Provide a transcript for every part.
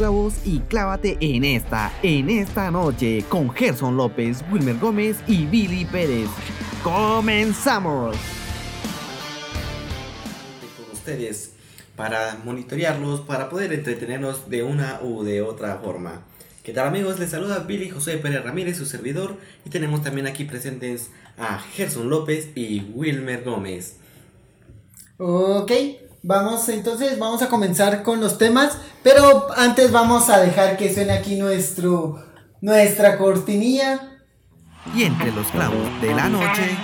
clavos y clávate en esta, en esta noche, con Gerson López, Wilmer Gómez y Billy Pérez. ¡Comenzamos! Con ustedes para monitorearlos, para poder entretenerlos de una u de otra forma. ¿Qué tal amigos? Les saluda Billy José Pérez Ramírez, su servidor, y tenemos también aquí presentes a Gerson López y Wilmer Gómez. Ok, vamos entonces, vamos a comenzar con los temas, pero antes vamos a dejar que suene aquí nuestro, nuestra cortinilla. Y entre los clavos de la noche.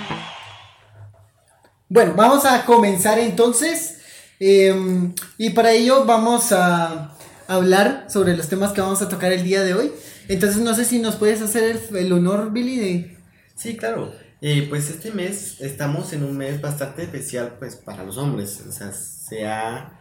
Bueno, vamos a comenzar entonces, em, y para ello vamos a hablar sobre los temas que vamos a tocar el día de hoy. Entonces no sé si nos puedes hacer el, el honor, Billy, de... Sí, claro. Y pues este mes estamos en un mes bastante especial pues para los hombres. O sea, se ha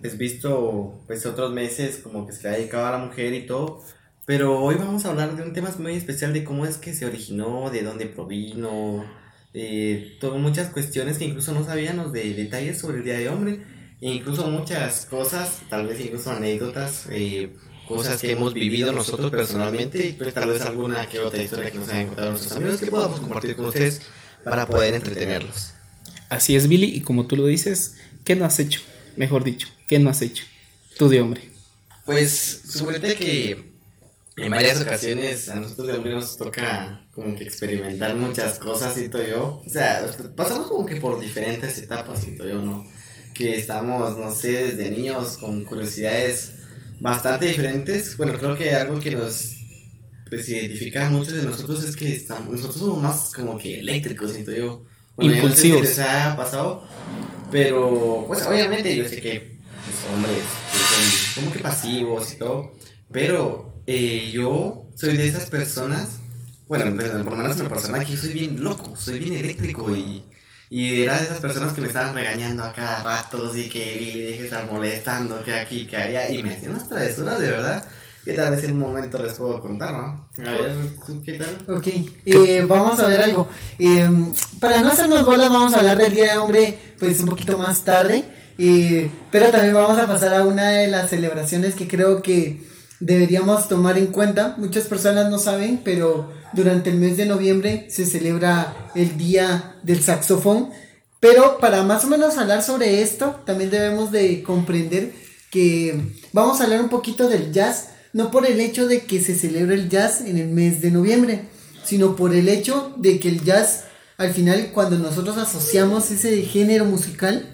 pues, visto pues otros meses como que se ha dedicado a la mujer y todo. Pero hoy vamos a hablar de un tema muy especial de cómo es que se originó, de dónde provino, de todo, muchas cuestiones que incluso no sabíamos de detalles sobre el Día de Hombre. E incluso muchas cosas, tal vez incluso anécdotas, eh, cosas que hemos vivido nosotros personalmente y pues tal vez alguna que otra historia que nos hayan contado nuestros amigos que podamos compartir con ustedes para poder entretenerlos. Así es, Billy, y como tú lo dices, ¿qué no has hecho? Mejor dicho, ¿qué no has hecho? Tú de hombre. Pues suerte que en varias ocasiones a nosotros de hombre nos toca como que experimentar muchas cosas todo yo. O sea, pasamos como que por diferentes etapas todo yo, ¿no? Que estamos, no sé, desde niños con curiosidades bastante diferentes. Bueno, creo que algo que nos pues, identifica mucho de nosotros es que estamos, nosotros somos más como que eléctricos, siento yo. Bueno, Impulsivos. No sé si les ha pasado, pero pues obviamente yo sé que los hombres que son como que pasivos y todo, pero eh, yo soy de esas personas, bueno, por lo menos en lo personal, que soy bien loco, soy bien eléctrico y y era de esas personas que me estaban regañando a cada rato, así que deje de estar molestando, que aquí, que allá, y me hacían unas travesuras de verdad. Que tal vez en un momento les puedo contar, ¿no? A ver, ¿tú qué tal? Ok, eh, vamos a ver algo. Eh, para no hacernos bolas, vamos a hablar del Día de Hombre, pues un poquito más tarde. Eh, pero también vamos a pasar a una de las celebraciones que creo que deberíamos tomar en cuenta. Muchas personas no saben, pero durante el mes de noviembre se celebra el Día del Saxofón. Pero para más o menos hablar sobre esto, también debemos de comprender que vamos a hablar un poquito del jazz, no por el hecho de que se celebre el jazz en el mes de noviembre, sino por el hecho de que el jazz, al final, cuando nosotros asociamos ese género musical,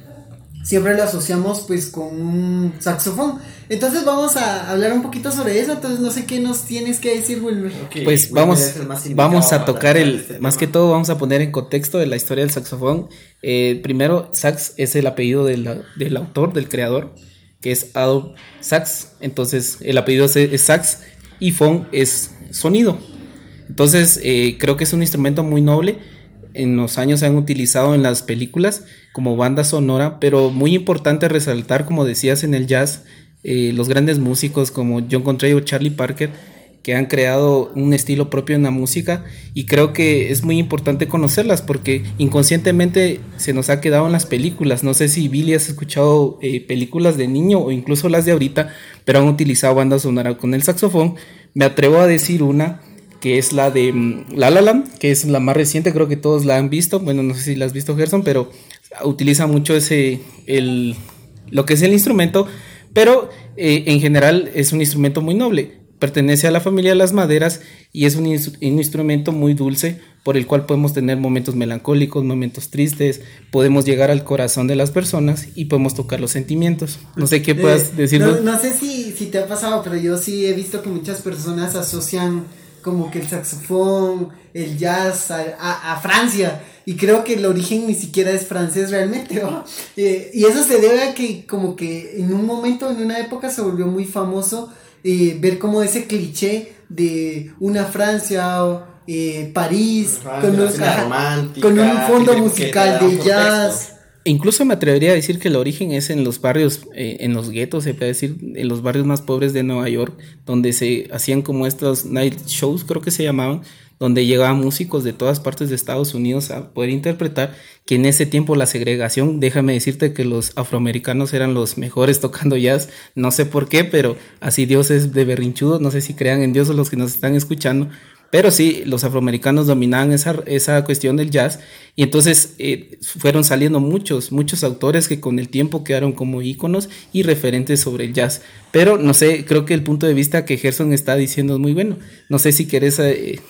siempre lo asociamos pues con un saxofón. Entonces vamos a hablar un poquito sobre eso, entonces no sé qué nos tienes que decir, Wilmer. Okay, Pues Wilmer vamos, vamos a tocar el, este más tema. que todo vamos a poner en contexto de la historia del saxofón. Eh, primero, sax es el apellido del, del autor, del creador, que es Adolf Sax. Entonces, el apellido es, es sax y fon es sonido. Entonces, eh, creo que es un instrumento muy noble. En los años se han utilizado en las películas como banda sonora, pero muy importante resaltar, como decías en el jazz, eh, los grandes músicos como John Coltrane o Charlie Parker, que han creado un estilo propio en la música y creo que es muy importante conocerlas porque inconscientemente se nos ha quedado en las películas. No sé si Billy has escuchado eh, películas de niño o incluso las de ahorita, pero han utilizado banda sonora con el saxofón. Me atrevo a decir una que es la de mm, La La Land, que es la más reciente, creo que todos la han visto. Bueno, no sé si la has visto Gerson, pero utiliza mucho ese el lo que es el instrumento, pero eh, en general es un instrumento muy noble. Pertenece a la familia de las maderas y es un, ins- un instrumento muy dulce por el cual podemos tener momentos melancólicos, momentos tristes, podemos llegar al corazón de las personas y podemos tocar los sentimientos. No sé qué puedas Eh, decirnos. No, no sé si, si te ha pasado, pero yo sí he visto que muchas personas asocian como que el saxofón, el jazz a, a- a Francia. Y creo que el origen ni siquiera es francés realmente. ¿no? Eh, y eso se debe a que como que en un momento, en una época se volvió muy famoso eh, ver como ese cliché de una Francia o eh, París con, un- con fondo musical de contexto. jazz. Incluso me atrevería a decir que el origen es en los barrios, eh, en los guetos, se puede decir, en los barrios más pobres de Nueva York, donde se hacían como estos night shows, creo que se llamaban, donde llegaban músicos de todas partes de Estados Unidos a poder interpretar, que en ese tiempo la segregación, déjame decirte que los afroamericanos eran los mejores tocando jazz, no sé por qué, pero así Dios es de berrinchudo, no sé si crean en Dios los que nos están escuchando, pero sí, los afroamericanos dominaban esa, esa cuestión del jazz y entonces eh, fueron saliendo muchos, muchos autores que con el tiempo quedaron como íconos y referentes sobre el jazz. Pero no sé, creo que el punto de vista que Gerson está diciendo es muy bueno. No sé si querés... Eh,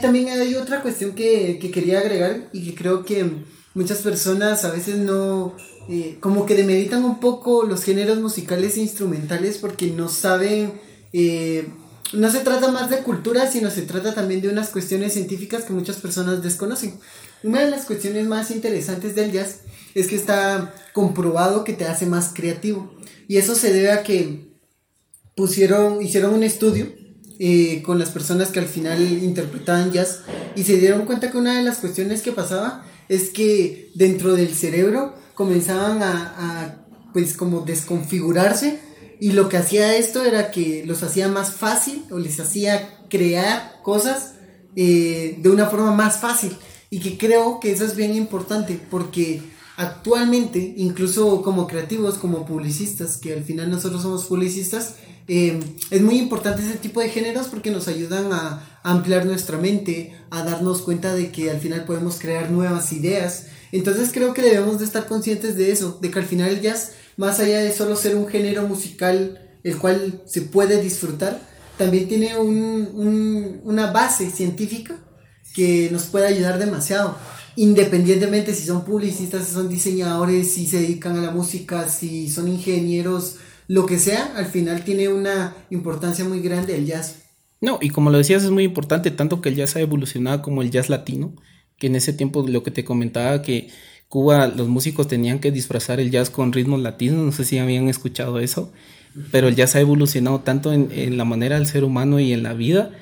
también hay otra cuestión que, que, quería agregar y que creo que muchas personas a veces no... Eh, como que demeritan un poco los géneros musicales e instrumentales porque no saben... Eh, no se trata más de cultura, sino se trata también de unas cuestiones científicas que muchas personas desconocen. Una de las cuestiones más interesantes del jazz es que está comprobado que te hace más creativo. Y eso se debe a que pusieron, hicieron un estudio eh, con las personas que al final interpretaban jazz y se dieron cuenta que una de las cuestiones que pasaba es que dentro del cerebro comenzaban a, pues como desconfigurarse y lo que hacía esto era que los hacía más fácil o les hacía crear cosas eh, de una forma más fácil. Y que creo que eso es bien importante porque actualmente, incluso como creativos, como publicistas, que al final nosotros somos publicistas, eh, es muy importante ese tipo de géneros porque nos ayudan a, ampliar nuestra mente, a darnos cuenta de que al final podemos crear nuevas ideas. Entonces creo que debemos de estar conscientes de eso, de que al final el jazz más allá de solo ser un género musical el cual se puede disfrutar, también tiene un, una base científica que nos puede ayudar demasiado. Independientemente si son publicistas, si son diseñadores, si se dedican a la música, si son ingenieros, lo que sea, al final tiene una importancia muy grande el jazz. No, y como lo decías, es muy importante tanto que el jazz ha evolucionado como el jazz latino, que en ese tiempo lo que te comentaba que Cuba los músicos tenían que disfrazar el jazz con ritmos latinos, no sé si habían escuchado eso, pero el jazz ha evolucionado tanto en, la manera del ser humano y en la vida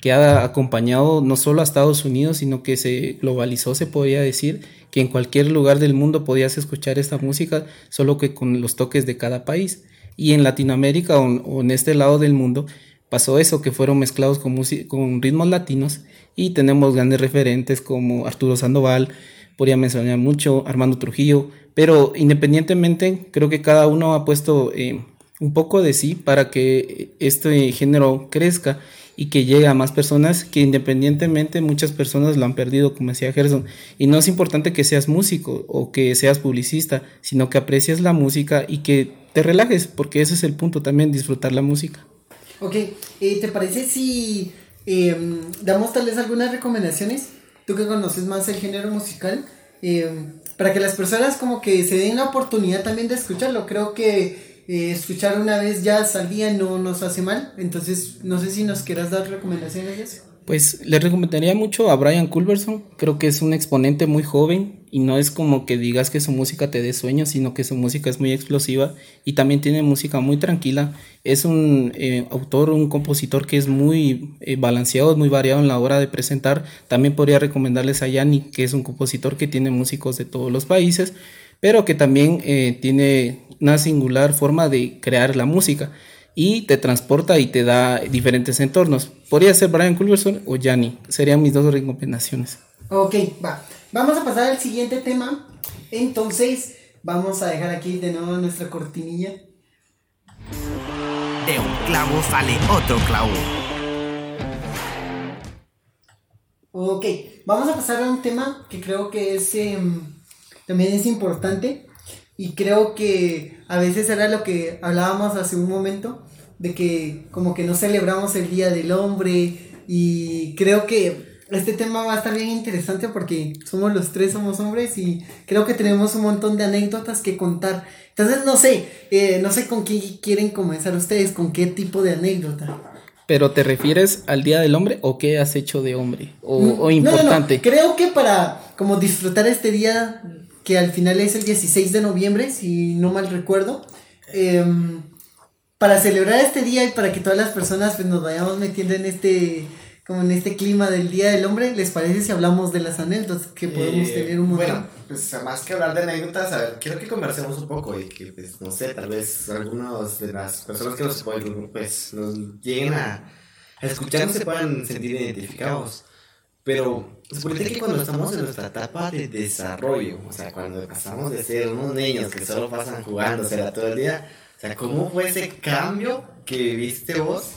que ha acompañado no solo a Estados Unidos, sino que se globalizó, se podría decir, que en cualquier lugar del mundo podías escuchar esta música, solo que con los toques de cada país. Y en Latinoamérica o, en este lado del mundo pasó eso, que fueron mezclados con, con ritmos latinos y tenemos grandes referentes como Arturo Sandoval, podría mencionar mucho, Armando Trujillo, pero independientemente creo que cada uno ha puesto eh, un poco de sí para que este género crezca y que llegue a más personas que independientemente muchas personas lo han perdido, como decía Gerson. Y no es importante que seas músico o que seas publicista, sino que aprecies la música y que te relajes, porque ese es el punto también, disfrutar la música. Ok, eh, ¿te parece si em, damos tal vez algunas recomendaciones tú que conoces más el género musical, eh, para que las personas como que se den la oportunidad también de escucharlo. Creo que eh, escuchar una vez ya al no nos hace mal, entonces no sé si nos quieras dar recomendaciones. Pues le recomendaría mucho a Brian Culberson, creo que es un exponente muy joven y no es como que digas que su música te dé sueños, sino que su música es muy explosiva y también tiene música muy tranquila. Es un eh, autor, un compositor que es muy eh, balanceado, muy variado en la hora de presentar. También podría recomendarles a Yanni, que es un compositor que tiene músicos de todos los países, pero que también eh, tiene una singular forma de crear la música y te transporta y te da diferentes entornos. Podría ser Brian Culverson o Yanni, serían mis dos recomendaciones. Ok, va. Vamos a pasar al siguiente tema. Entonces, vamos a dejar aquí de nuevo nuestra cortinilla. De un clavo sale otro clavo. Ok, vamos a pasar a un tema que creo que es em, también es importante y creo que a veces era lo que hablábamos hace un momento, de que como que no celebramos el Día del Hombre y creo que este tema va a estar bien interesante porque somos los tres, somos hombres y creo que tenemos un montón de anécdotas que contar. Entonces no sé, eh, no sé con qué quieren comenzar ustedes, con qué tipo de anécdota. ¿Pero te refieres al Día del Hombre o qué has hecho de hombre? O, o importante. Creo que para como disfrutar este día que al final es el 16 de noviembre, si no mal recuerdo. Em, para celebrar este día y para que todas las personas pues, nos vayamos metiendo en este como en este clima del Día del Hombre, ¿les parece si hablamos de las anécdotas que podemos eh, tener un montón? Bueno, pues más que hablar de anécdotas, a ver, quiero que conversemos un poco y que, pues, no sé, tal vez algunos de las personas que nos, pues, nos lleguen a, escuchar se puedan sentir identificados. Pero suponete que cuando estamos en nuestra etapa de desarrollo, o sea, cuando pasamos de ser unos niños que solo pasan jugando, o sea, todo el día, o sea, ¿cómo fue ese cambio que viviste vos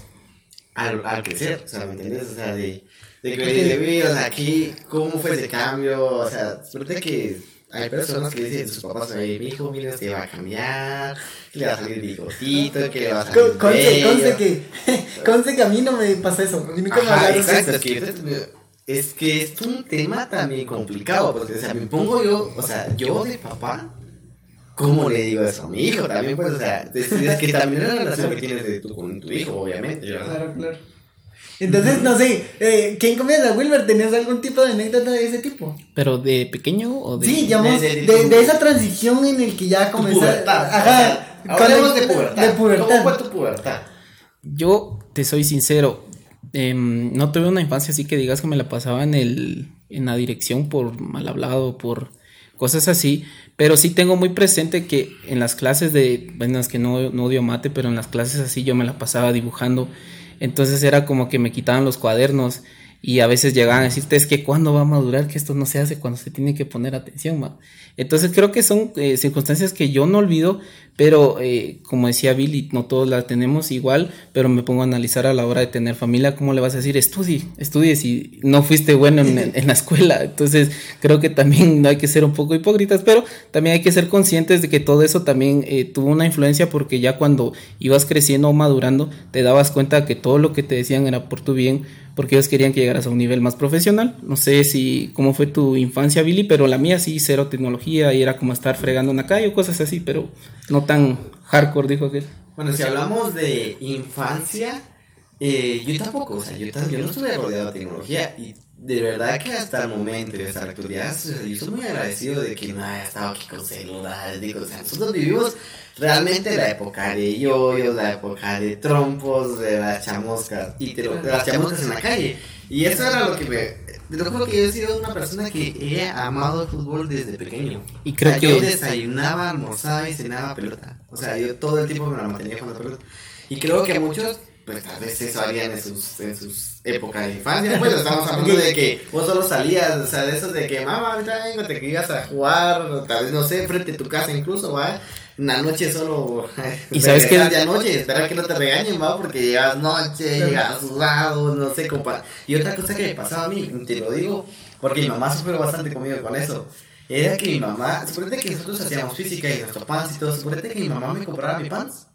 al, al crecer? O sea, ¿me entiendes? O sea, de, de que vivías o sea, aquí, ¿cómo fue ese cambio? O sea, suponete que hay personas que dicen a sus papás, oye, mi hijo, mira, se va a cambiar, que le va a salir bigotito, que le va a salir Con- bello. conste que, conste que a mí no me pasa eso. A mí nunca me Ajá, de exacto, es que, es que es un tema también complicado, porque, o sea, me pongo yo, o sea, yo de papá, ¿cómo le digo eso a mi hijo? También, pues, o sea, es, es que también es la relación que tienes de tu, con tu hijo, obviamente, ¿verdad? Claro, claro. Entonces, no sé, eh, ¿quién comienza, Wilmer? ¿Tenías algún tipo de anécdota de ese tipo? ¿Pero de pequeño o de.? Sí, digamos, de- de, de- de esa transición en el que ya pubertad. Ajá. o sea, hablemos de pubertad. De pubertad. ¿Cómo fue tu pubertad? Yo te soy sincero, em, no tuve una infancia así que digas que me la pasaba en el en la dirección por mal hablado, por cosas así, pero sí tengo muy presente que en las clases de, bueno, es que no, no odio mate, pero en las clases así yo me la pasaba dibujando, entonces era como que me quitaban los cuadernos y a veces llegaban a decirte es que cuándo va a madurar, que esto no se hace cuando se tiene que poner atención. Entonces creo que son eh, circunstancias que yo no olvido, pero eh, como decía Billy, no todos las tenemos igual, pero me pongo a analizar a la hora de tener familia, ¿cómo le vas a decir? Estudie, estudie si no fuiste bueno en, la escuela. Entonces creo que también hay que ser un poco hipócritas, pero también hay que ser conscientes de que todo eso también eh, tuvo una influencia porque ya cuando ibas creciendo o madurando, te dabas cuenta que todo lo que te decían era por tu bien, porque ellos querían que llegaras a un nivel más profesional. No sé si cómo fue tu infancia, Billy, pero la mía sí, cero tecnología y era como estar fregando en la calle o cosas así, pero no tan hardcore, dijo aquel. Bueno, si hablamos de infancia, eh, yo tampoco, o sea, yo, yo no estuve rodeado de tecnología y de verdad que hasta el momento de esta actualidad, yo estoy muy agradecido de que no haya estado aquí con celulares, digo, o sea, nosotros vivimos realmente la época de yoyos, la época de trompos, de las chamuscas, y de, lo- las chamuscas en la calle, y eso era lo que me... Te lo juro que yo he sido una persona que he amado el fútbol desde pequeño. Y creo O sea, yo que desayunaba, almorzaba y cenaba pelota. O sea, yo todo el tiempo me la mantenía jugando pelota. Y creo que muchos, pues tal vez eso harían en sus, en sus épocas de infancia. Pues estamos hablando de que vos solo salías, o sea, de esos de que, mamá, ahorita vengo, te que ibas a jugar, o tal vez, no sé, frente a tu casa incluso, va. Una noche solo. Y sabes que- de noche, espera que no te regañen, va, porque llegas noche, llegas sudado, no sé, compa. Y otra cosa que me pasaba a mí, te lo digo, porque mi mamá sufrió bastante conmigo con eso. Era que mi mamá, suponete que nosotros hacíamos física y nuestro pants y todo, suponete que mi mamá me compraba mi pants.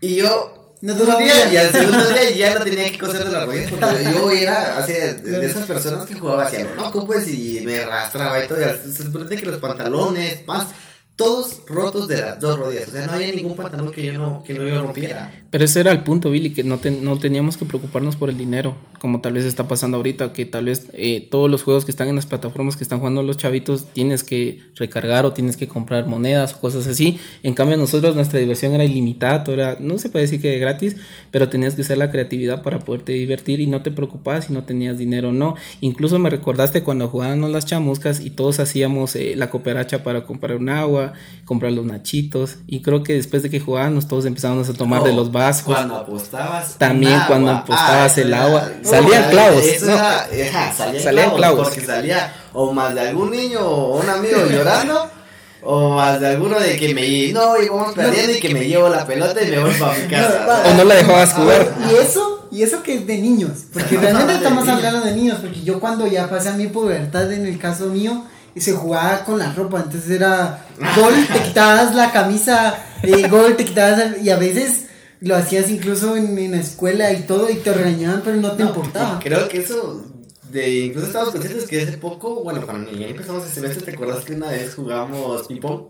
Y yo, No un día, bien. y al segundo día ya no tenía que coser de las rodillas, porque yo era de, esas personas que jugaba hacia lo loco, pues, y me arrastraba y todo. Y que los pantalones, pants, todos rotos de las dos rodillas. O sea, no había ningún pantalón que yo no, que no yo rompiera. Pero ese era el punto, Billy, que no, te- no teníamos que preocuparnos por el dinero, como tal vez está pasando ahorita, que tal vez eh, todos los juegos que están en las plataformas que están jugando los chavitos tienes que recargar o tienes que comprar monedas o cosas así. En cambio, nosotros nuestra diversión era ilimitada, todo era, no se puede decir que gratis, pero tenías que usar la creatividad para poderte divertir y no te preocupabas si no tenías dinero o no. Incluso me recordaste cuando jugábamos las chamuscas y todos hacíamos eh, la cooperacha para comprar un agua, comprar los nachitos, y creo que después de que jugábamos todos empezábamos a tomar de los vascos. Cuando apostabas. También agua. cuando apostabas eso el era- agua. no, Salían era- clavos, Eso no. era, ajá, salían, Salían clavos, clavos. Porque salía o más de algún niño o un amigo llorando. O más de alguno de que me. No, y vamos perdiendo y que me llevo la pelota y me voy para mi casa. O no la dejabas jugar. Y eso, y eso que es de niños, porque realmente estamos hablando de niños, porque yo cuando ya pasé a mi pubertad, en el caso mío, y se jugaba con la ropa, entonces era gol, te quitabas la camisa, eh, gol, te quitabas, y a veces lo hacías incluso en, en la escuela y todo, y te regañaban, pero no te importaba. Creo que eso. De, incluso estamos conscientes que hace poco, bueno, cuando ya empezamos el semestre, ¿te acuerdas que una vez jugamos ping-pong?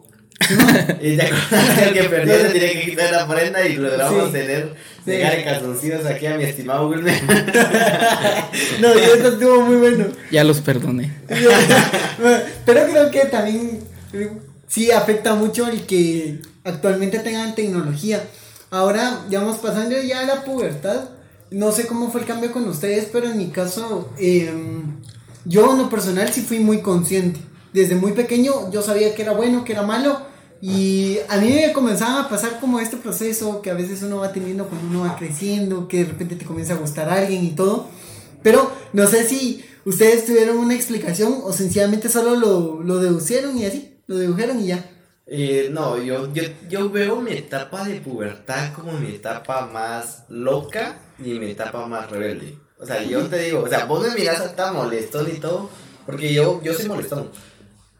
Y te que el que perdió se tenía que quitar la prenda y logramos Sí. tener, Sí. llegar en calzoncillos aquí a mi estimado Wilmer. No, y eso estuvo muy bueno. Ya los perdoné. Pero creo que también eh, sí afecta mucho el que actualmente tengan tecnología. Ahora, ya vamos pasando ya a la pubertad. No sé cómo fue el cambio con ustedes, pero en mi caso, em, yo en lo personal sí fui muy consciente. Desde muy pequeño yo sabía que era bueno, que era malo. Y a mí me comenzaba a pasar como este proceso que a veces uno va teniendo cuando uno va creciendo, que de repente te comienza a gustar alguien y todo. Pero no sé si ¿Ustedes tuvieron una explicación o sencillamente solo lo, lo deducieron y así? Lo dibujaron y ya. Eh, no, yo, yo, yo veo mi etapa de pubertad como mi etapa más loca y mi etapa más rebelde. O sea, yo te digo, o sea, vos me miras hasta molestón y todo, porque yo, yo soy molestón.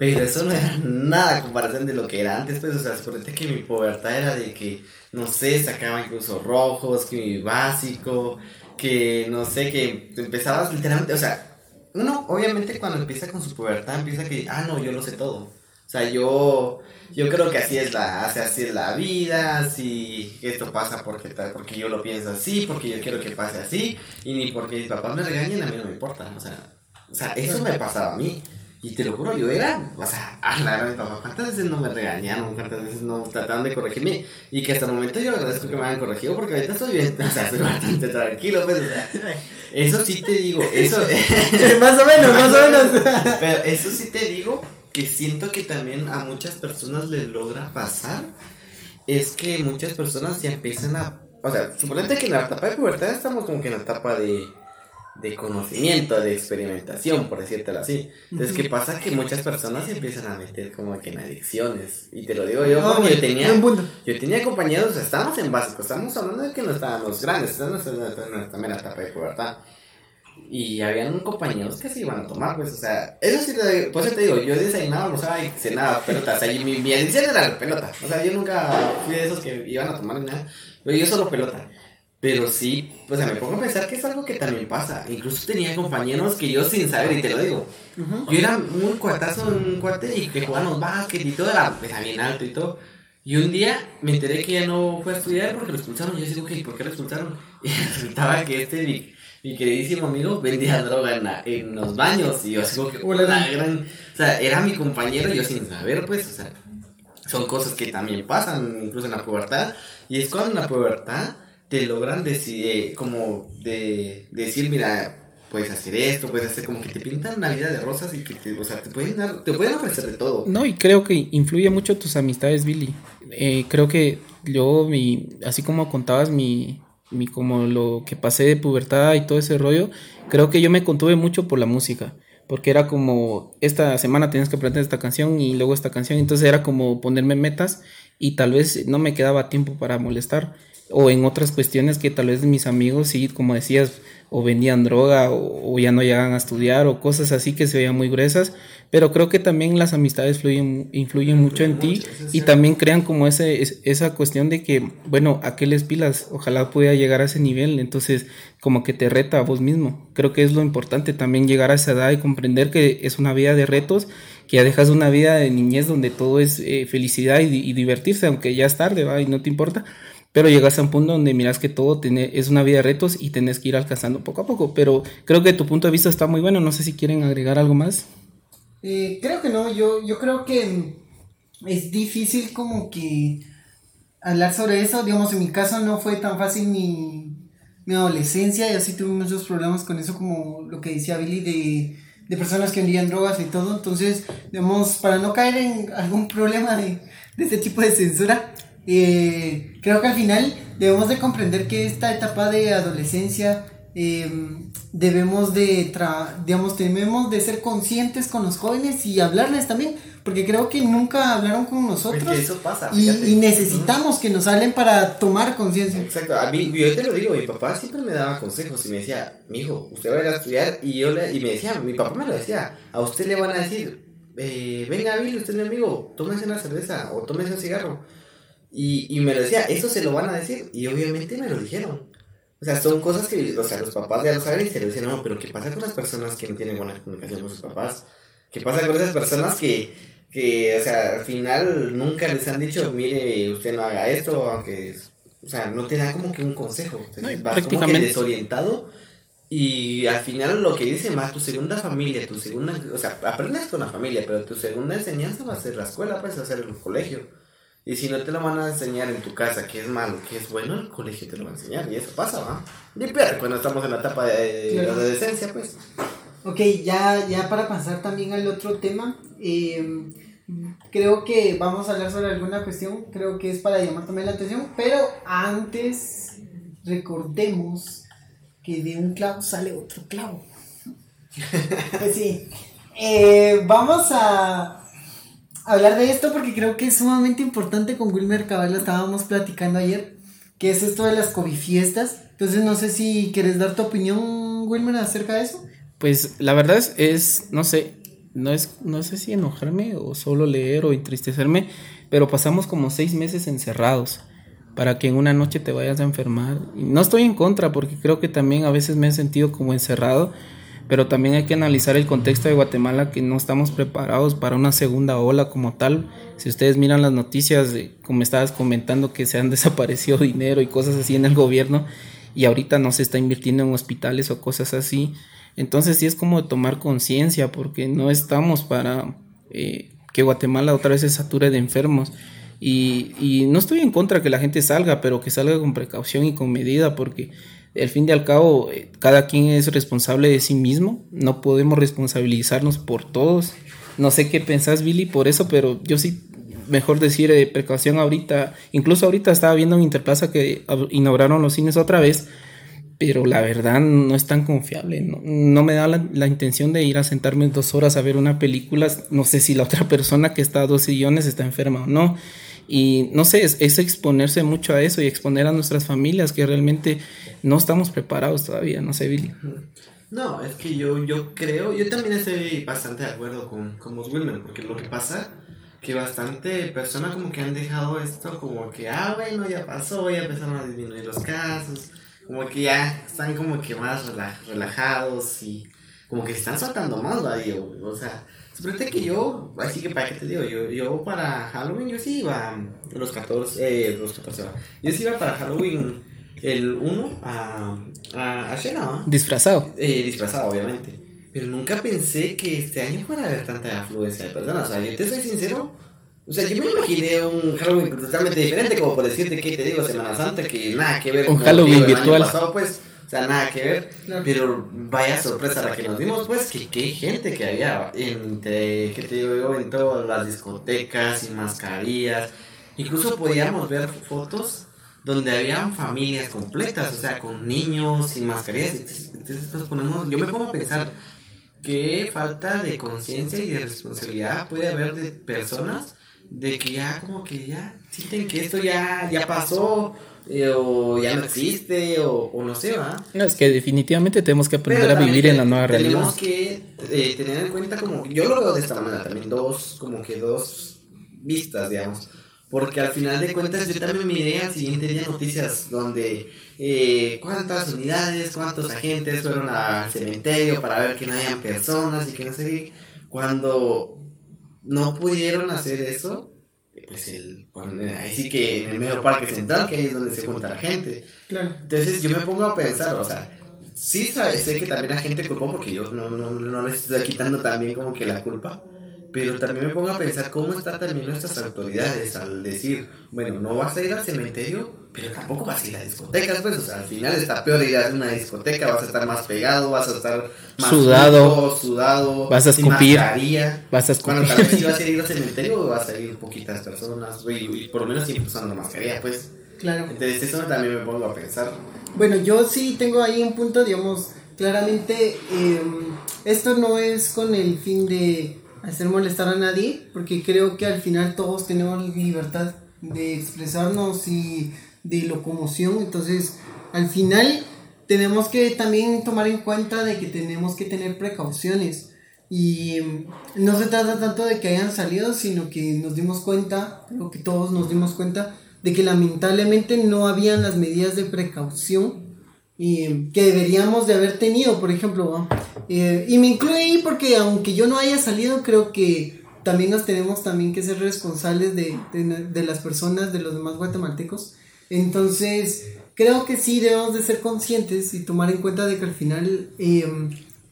Pero eso no era nada a comparación de lo que era antes, pues, o sea, suponete que mi pubertad era de que, no sé, sacaba incluso rojos, que mi básico, que, no sé, que empezabas literalmente, o sea, uno obviamente cuando empieza con su pubertad empieza que, ah, no, yo lo sé todo. O sea, yo, yo creo que así es la, así es la vida, así esto pasa porque, porque yo lo pienso así, porque yo quiero que pase así, y ni porque mis papás me regañen, a mí no me importa, o sea, o sea, eso me pasaba a mí. Y te lo juro, yo era, o sea, a la gran papá, ¿cuántas veces no me regañaron? ¿Cuántas veces no trataron de corregirme? Y que hasta el momento yo agradezco que me hayan corregido porque ahorita estoy bien, o sea, estoy bastante tranquilo, pues, o sea, eso sí te digo, eso, más o menos, más o menos. pero eso sí te digo que siento que también a muchas personas les logra pasar. Es que muchas personas ya empiezan a. O sea, suponete que en la etapa de pubertad estamos como que en la etapa de, de conocimiento, de experimentación, por decírtelo así. Entonces, ¿qué pasa? Que muchas personas se empiezan a meter como que en adicciones. Y te lo digo yo porque yo tenía. Yo tenía compañeros, o sea, estábamos en básico, estamos hablando de que no estábamos grandes, estábamos en nuestra, mera etapa de pubertad. Y habían compañeros que se iban a tomar, pues, o sea, eso sí, te, por eso te digo, yo desayunaba, almorzaba y cenaba pelotas, o sea, mi, mi adicción era la pelota, o sea, yo nunca fui de esos que iban a tomar ni nada, pero yo solo pelota. Pero sí, o sea, me pongo a pensar que es algo que también pasa. Incluso tenía compañeros que yo sin saber, y te lo digo, yo era muy cuatazo, un cuate y que jugábamos básquet y todo, era, era bien alto y todo. Y un día me enteré que ya no fue a estudiar porque lo expulsaron. Yo digo, ¿por qué lo expulsaron? Y resultaba que este, mi, mi queridísimo amigo, vendía droga en, la- en los baños. Y yo así como que, la gran... O sea, era mi compañero, yo sin saber, pues, o sea, son cosas que también pasan, incluso en la pubertad. Y es cuando en la pubertad te logran decir, como de, decir, mira, puedes hacer esto, puedes hacer como que te pintan una vida de rosas y que te, o sea, te pueden dar, te pueden ofrecer de todo. No, y creo que influye mucho tus amistades, Billy. Eh, creo que yo, mi, así como contabas mi, mi, como lo que pasé de pubertad y todo ese rollo, creo que yo me contuve mucho por la música. Porque era como, esta semana tienes que aprender esta canción y luego esta canción. Entonces era como ponerme metas y tal vez no me quedaba tiempo para molestar. O en otras cuestiones que tal vez mis amigos, sí, como decías, o vendían droga o, o ya no llegaban a estudiar o cosas así que se veían muy gruesas. Pero creo que también las amistades fluyen, influyen mucho en ti y también crean como ese, es- esa cuestión de que, bueno, ¿a qué les pilas? Ojalá pudiera llegar a ese nivel. Entonces, como que te reta a vos mismo. Creo que es lo importante también llegar a esa edad y comprender que es una vida de retos, que ya dejas una vida de niñez donde todo es eh, felicidad y, y divertirse, aunque ya es tarde, ¿va? Y no te importa. Pero llegas a un punto donde miras que todo tiene, es una vida de retos y tenés que ir alcanzando poco a poco. Pero creo que tu punto de vista está muy bueno. No sé si quieren agregar algo más. Eh, creo que no, yo, yo creo que es difícil como que hablar sobre eso. Digamos, en mi caso no fue tan fácil mi, mi adolescencia. Yo sí tuve muchos problemas con eso, como lo que decía Billy, de, de personas que vendían drogas y todo. Entonces, digamos, para no caer en algún problema de, de este tipo de censura, eh, creo que al final debemos de comprender que esta etapa de adolescencia eh, debemos de tra- digamos debemos de ser conscientes con los jóvenes y hablarles también porque creo que nunca hablaron con nosotros Porque eso pasa. y, necesitamos que nos hablen para tomar conciencia Exacto, a mí, yo te lo digo, mi papá siempre me daba consejos y me decía, mi hijo, usted va a ir a estudiar y yo le, y me decía, mi papá me lo decía, a usted le van a decir, eh, venga Billy, usted es mi amigo, tómese una cerveza o tómese un cigarro. Y, y me lo decía, eso se lo van a decir y obviamente me lo dijeron. O sea, son cosas que, o sea, los papás ya lo saben y se lo dicen, no, pero ¿qué pasa con las personas que no tienen buena comunicación con sus papás? ¿Qué pasa con esas personas que, que, o sea, al final nunca les han dicho, mire, usted no haga esto, aunque, o sea, no te dan como que un consejo, No, como que desorientado y al final lo que dice más tu segunda familia, tu segunda, o sea, aprendes con la familia, pero tu segunda enseñanza va a ser la escuela, pues va a ser el colegio. Y si no te lo van a enseñar en tu casa, que es malo, que es bueno, el colegio te lo va a enseñar. Y eso pasa, ¿va? Peor cuando estamos en la etapa de, de Claro. adolescencia, pues. Ok, ya, ya para pasar también al otro tema, eh, creo que vamos a hablar sobre alguna cuestión, creo que es para llamar también la atención, pero antes recordemos que de un clavo sale otro clavo. Pues sí. Eh, vamos a hablar de esto porque creo que es sumamente importante. Con Wilmer Cabal estábamos platicando ayer, que es esto de las COVID fiestas. Entonces no sé si quieres dar tu opinión, Wilmer, acerca de eso. Pues la verdad es, no sé, no es, no sé si enojarme o solo leer o entristecerme, pero pasamos como seis meses encerrados para que en una noche te vayas a enfermar. No estoy en contra porque creo que también a veces me he sentido como encerrado, pero también hay que analizar el contexto de Guatemala que no estamos preparados para una segunda ola como tal. Si ustedes miran las noticias, como estabas comentando, que se han desaparecido dinero y cosas así en el gobierno y ahorita no se está invirtiendo en hospitales o cosas así. Entonces sí es como tomar conciencia porque no estamos para eh, que Guatemala otra vez se sature de enfermos. Y, y, no estoy en contra que la gente salga, pero que salga con precaución y con medida, porque al fin y al cabo eh, cada quien es responsable de sí mismo, no podemos responsabilizarnos por todos. No sé qué pensás, Billy, por eso, pero yo sí, mejor decir eh, precaución ahorita. Incluso ahorita estaba viendo en Interplaza que inauguraron los cines otra vez, pero la verdad no es tan confiable. No, no me da la, la, intención de ir a sentarme dos horas a ver una película. No sé si la otra persona que está a dos sillones está enferma o no. Y no sé, es, es, exponerse mucho a eso y exponer a nuestras familias que realmente no estamos preparados todavía, no sé, Billy. No, es que yo, yo creo, yo también estoy bastante de acuerdo con, con Wilmer, porque lo que pasa que bastante personas como que han dejado esto como que, ah, bueno, ya pasó, ya empezaron a disminuir los casos, como que ya están como que más relajados y como que están soltando más, ¿va? o sea, Suponete que yo, así que para qué te digo, yo, yo para Halloween yo sí iba los 14, eh, los 14, yo sí iba para Halloween el 1 a, a, a Shena, Disfrazado. Eh, disfrazado, obviamente. Pero nunca pensé que este año fuera a haber tanta afluencia de personas. O sea, yo te soy sincero. O sea, yo me imaginé un Halloween totalmente diferente, como por decirte que te digo, Semana Santa, que nada que ver con un Halloween virtual. Pasado, pues, o sea, nada que ver. Pero vaya sorpresa la que nos dimos, pues, que qué gente que había entre, que te digo yo, en todas las discotecas, sin mascarillas. Incluso podíamos ver fotos donde habían familias completas, o sea, con niños, sin mascarillas. Entonces, nos ponemos, yo me pongo a pensar qué falta de conciencia y de responsabilidad puede haber de personas de que ya como que ya sienten que esto ya, ya pasó eh, o ya no existe o, o no sé, ¿va? No, es que definitivamente tenemos que aprender a vivir en la nueva realidad. Tenemos que eh, tener en cuenta como, yo lo veo de esta manera también, dos, como que dos vistas, digamos. Porque al final de cuentas yo también miré al siguiente día noticias donde eh, cuántas unidades, cuántos agentes fueron al cementerio para ver que no hayan personas y que no sé qué. Cuando no pudieron hacer eso, pues el, ahí sí que en el medio parque central, que ahí es donde se junta la gente. Claro. Entonces yo me pongo a pensar, o sea, sí sé que también la gente culpó porque yo no, no, no les estoy quitando también como que la culpa. Pero también me pongo a pensar cómo están también nuestras autoridades al decir, bueno, no vas a ir al cementerio, pero tampoco vas a ir a discotecas, pues, o sea, al final está peor ir a una discoteca, vas a estar más pegado, vas a estar más sudado, sudado, vas a escupir, vas a escupir. Bueno, tal vez si vas a ir al cementerio vas a ir poquitas personas, y, y por lo menos siempre usando mascarilla, pues. Claro. Entonces eso también me pongo a pensar. Bueno, yo sí tengo ahí un punto, digamos, claramente, eh, esto no es con el fin de hacer molestar a nadie, porque creo que al final todos tenemos libertad de expresarnos y de locomoción, entonces al final tenemos que también tomar en cuenta de que tenemos que tener precauciones. Y no se trata tanto de que hayan salido, sino que nos dimos cuenta, creo que todos nos dimos cuenta de que lamentablemente no habían las medidas de precaución y que deberíamos de haber tenido, por ejemplo, eh, y me incluye ahí porque aunque yo no haya salido, creo que también nos tenemos también que ser responsables de, de, de, las personas, de los demás guatemaltecos. Entonces, creo que sí debemos de ser conscientes y tomar en cuenta de que al final eh,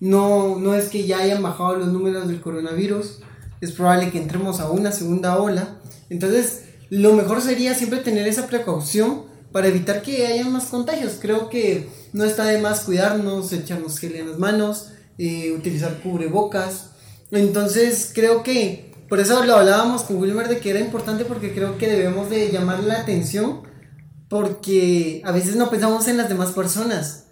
no, no es que ya hayan bajado los números del coronavirus, es probable que entremos a una segunda ola. Entonces, lo mejor sería siempre tener esa precaución para evitar que haya más contagios. Creo que no está de más cuidarnos, echarnos gel en las manos, eh, utilizar cubrebocas. Entonces creo que por eso lo hablábamos con Wilmer de que era importante porque creo que debemos de llamar la atención porque a veces no pensamos en las demás personas.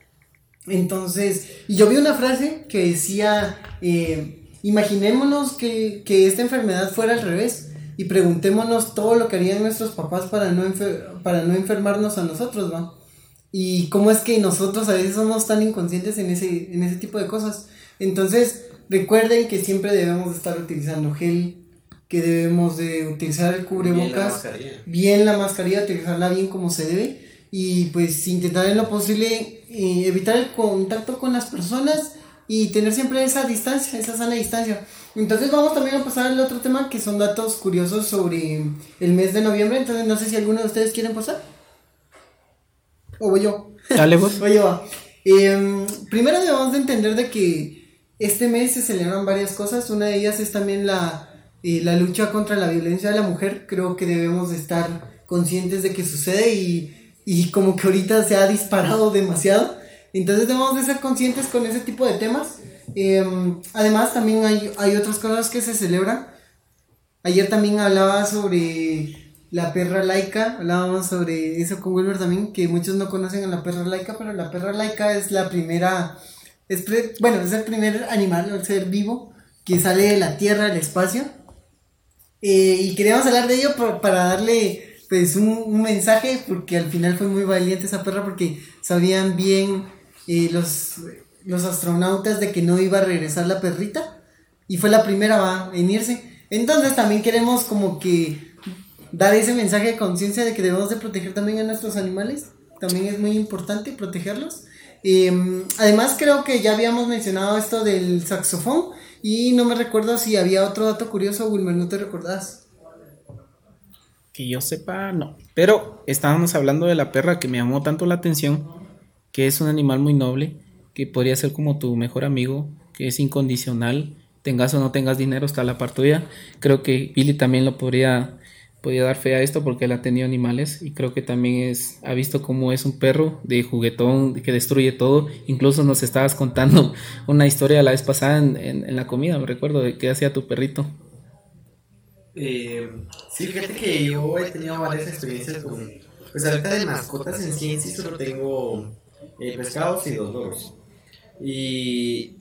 Entonces, y yo vi una frase que decía, eh, imaginémonos que, que esta enfermedad fuera al revés y preguntémonos todo lo que harían nuestros papás para no, para no enfermarnos a nosotros, ¿va? Y cómo es que nosotros a veces somos tan inconscientes en ese, en ese tipo de cosas. Entonces, recuerden que siempre debemos de estar utilizando gel, que debemos de utilizar el Bien la cubrebocas, mascarilla. bien la mascarilla, utilizarla bien como se debe y pues intentar en lo posible eh, evitar el contacto con las personas y tener siempre esa distancia, esa sana distancia. Entonces vamos también a pasar al otro tema que son datos curiosos sobre el mes de noviembre. Entonces no sé si alguno de ustedes quieren pasar. O voy yo. Dale vos. Oye, va. Em, primero debemos de entender de que este mes se celebran varias cosas. Una de ellas es también la, eh, la lucha contra la violencia de la mujer. Creo que debemos de estar conscientes de que sucede y, y como que ahorita se ha disparado demasiado. Entonces debemos de ser conscientes con ese tipo de temas. Em, además también hay, hay otras cosas que se celebran. Ayer también hablaba sobre la perra laica, hablábamos sobre eso con Wilber también, que muchos no conocen a la perra laica, pero la perra laica es la primera, es pre- bueno, es el primer animal, el ser vivo que sale de la tierra al espacio. Eh, y queríamos hablar de ello para darle pues un, un mensaje, porque al final fue muy valiente esa perra, porque sabían bien eh, los, los astronautas de que no iba a regresar la perrita, y fue la primera va, en irse. Entonces también queremos como que dar ese mensaje de conciencia de que debemos de proteger también a nuestros animales. También es muy importante protegerlos. Eh, además creo que ya habíamos mencionado esto del saxofón y no me recuerdo si había otro dato curioso, Wilmer, ¿no te recordás? Que yo sepa, no. Pero estábamos hablando de la perra que me llamó tanto la atención, que es un animal muy noble, que podría ser como tu mejor amigo, que es incondicional, tengas o no tengas dinero, está la par. Creo que Billy también lo podría, podría dar fe a esto porque él ha tenido animales y creo que también es, ha visto cómo es un perro de juguetón que destruye todo. Incluso nos estabas contando una historia la vez pasada en, en- la comida, me recuerdo, de qué hacía tu perrito. Eh, sí, fíjate que yo he tenido varias experiencias con. Pues ahorita de mascotas en sí, solo tengo eh, pescados y dos lobos. Y.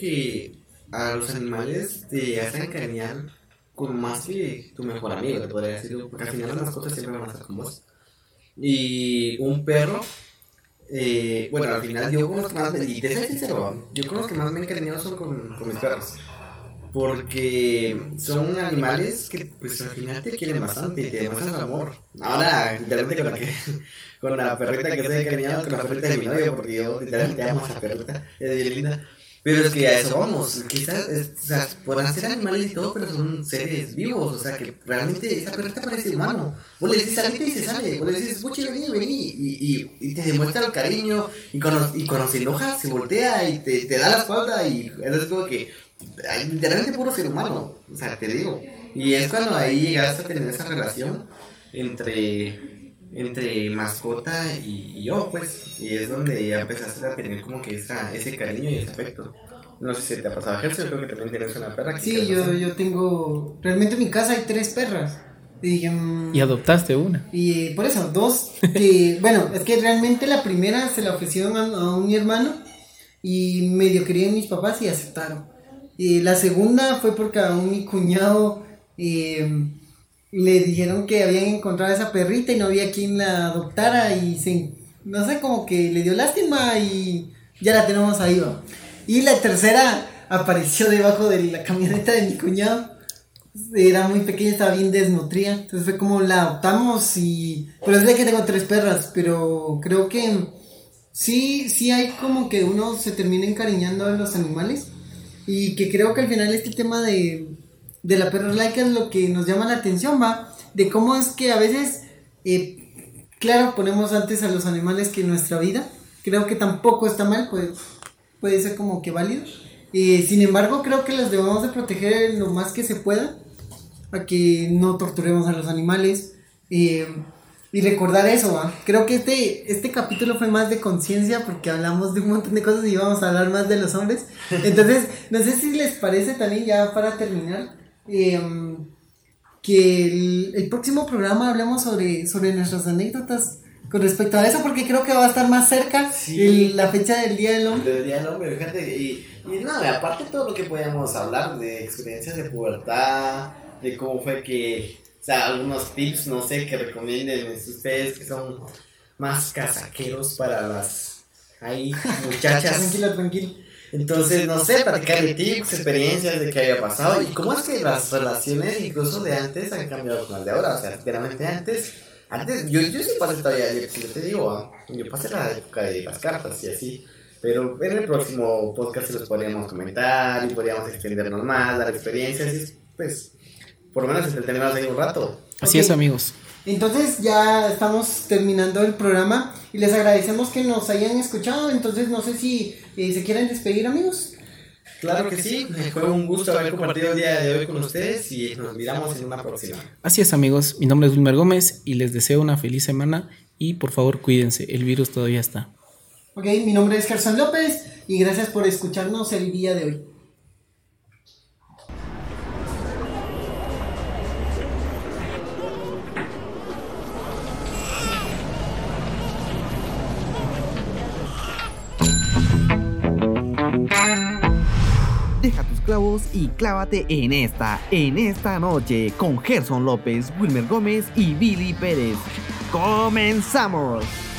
Que a los animales te hacen encariñar con más que tu mejor amigo, te podría decir. Porque al final las mascotas siempre van a estar con vos. Y un perro. eh, bueno, al final yo con los que más me. Y te soy sincero, yo con los que más me he encariñado son con, con mis perros porque son animales que pues al final te quieren bastante y te demuestran amor. Ahora, literalmente con la, que, con la perrita que estoy encariñado, con la perrita de mi novio, porque yo literalmente amo a esa perrita, es bien linda. Pero es que a eso vamos, es- o sea, podrán ser animales y todo, pero son seres vivos, o sea, que realmente esa perrita parece humano. Vos le decís salite y se sale, vos le decís, puchi, vení, vení, y, y, y te demuestra el cariño, y cuando, y cuando se enoja, se voltea y te, te da la espalda, y es como que, literalmente puro ser humano, o sea, te digo. Y es cuando ahí llegas a tener esa relación entre, entre mascota y, y yo, pues. Y es donde ya empezaste a tener como que esa, ese cariño y ese afecto. No sé si te ha pasado, Gerson, creo que también tienes una perra. que Sí, yo, yo tengo, realmente en mi casa hay tres perras. Y, mm, Y adoptaste una. Y eh, por eso, dos, que, bueno, es que realmente la primera se la ofrecieron a, a un mi hermano y medio querían mis papás y aceptaron. Y la segunda fue porque a un mi cuñado eh, le dijeron que habían encontrado a esa perrita y no había quien la adoptara y se, no sé, como que le dio lástima y ya la tenemos ahí. Y la tercera apareció debajo de la camioneta de mi cuñado era muy pequeña, estaba bien desnutrida. Entonces fue como la adoptamos y... Pero es de que tengo tres perras, pero creo que sí, sí hay como que uno se termina encariñando a los animales. Y que creo que al final este tema de, de la perra laica es lo que nos llama la atención, va. De cómo es que a veces, eh, claro, ponemos antes a los animales que nuestra vida. Creo que tampoco está mal, pues puede ser como que válido. Eh, sin embargo, creo que los debemos de proteger lo más que se pueda, a que no torturemos a los animales. eh, y recordar eso, ¿va? creo que este, este capítulo fue más de conciencia porque hablamos de un montón de cosas y íbamos a hablar más de los hombres. Entonces, no sé si les parece también ya para terminar, eh, que el, el próximo programa hablemos sobre, sobre nuestras anécdotas con respecto a eso, porque creo que va a estar más cerca Sí. el- la fecha del Día del Hombre. Del Día del Hombre, fíjate, y, y y aparte todo lo que podíamos hablar de experiencias de pubertad, de cómo fue que, o sea, algunos tips, no sé, que recomienden ustedes que son más casaqueros para las, ahí, muchachas. Tranquilo, tranquilo. Entonces, no sé, platicar de tips, experiencias de qué había pasado y cómo es que las relaciones incluso de antes han cambiado con las de ahora. O sea, sinceramente antes, antes, yo, yo sí pasé todavía, yo, te digo, yo pasé la época de las cartas y así. Pero en el próximo podcast se los podríamos comentar y podríamos extendernos más, dar experiencias y pues, por lo menos entretenernos ahí un rato. Así es, amigos. Entonces ya estamos terminando el programa y les agradecemos que nos hayan escuchado. Entonces no sé si eh, se quieren despedir amigos. Claro que sí, fue un gusto haber compartido el día de hoy con ustedes y nos miramos en una próxima. Así es, amigos. Mi nombre es Wilmer Gómez y les deseo una feliz semana y por favor cuídense, el virus todavía está. Ok, mi nombre es Gerson López y gracias por escucharnos el día de hoy. Deja tus clavos y clávate en esta, en esta noche, con Gerson López, Wilmer Gómez y Billy Pérez. ¡Comenzamos!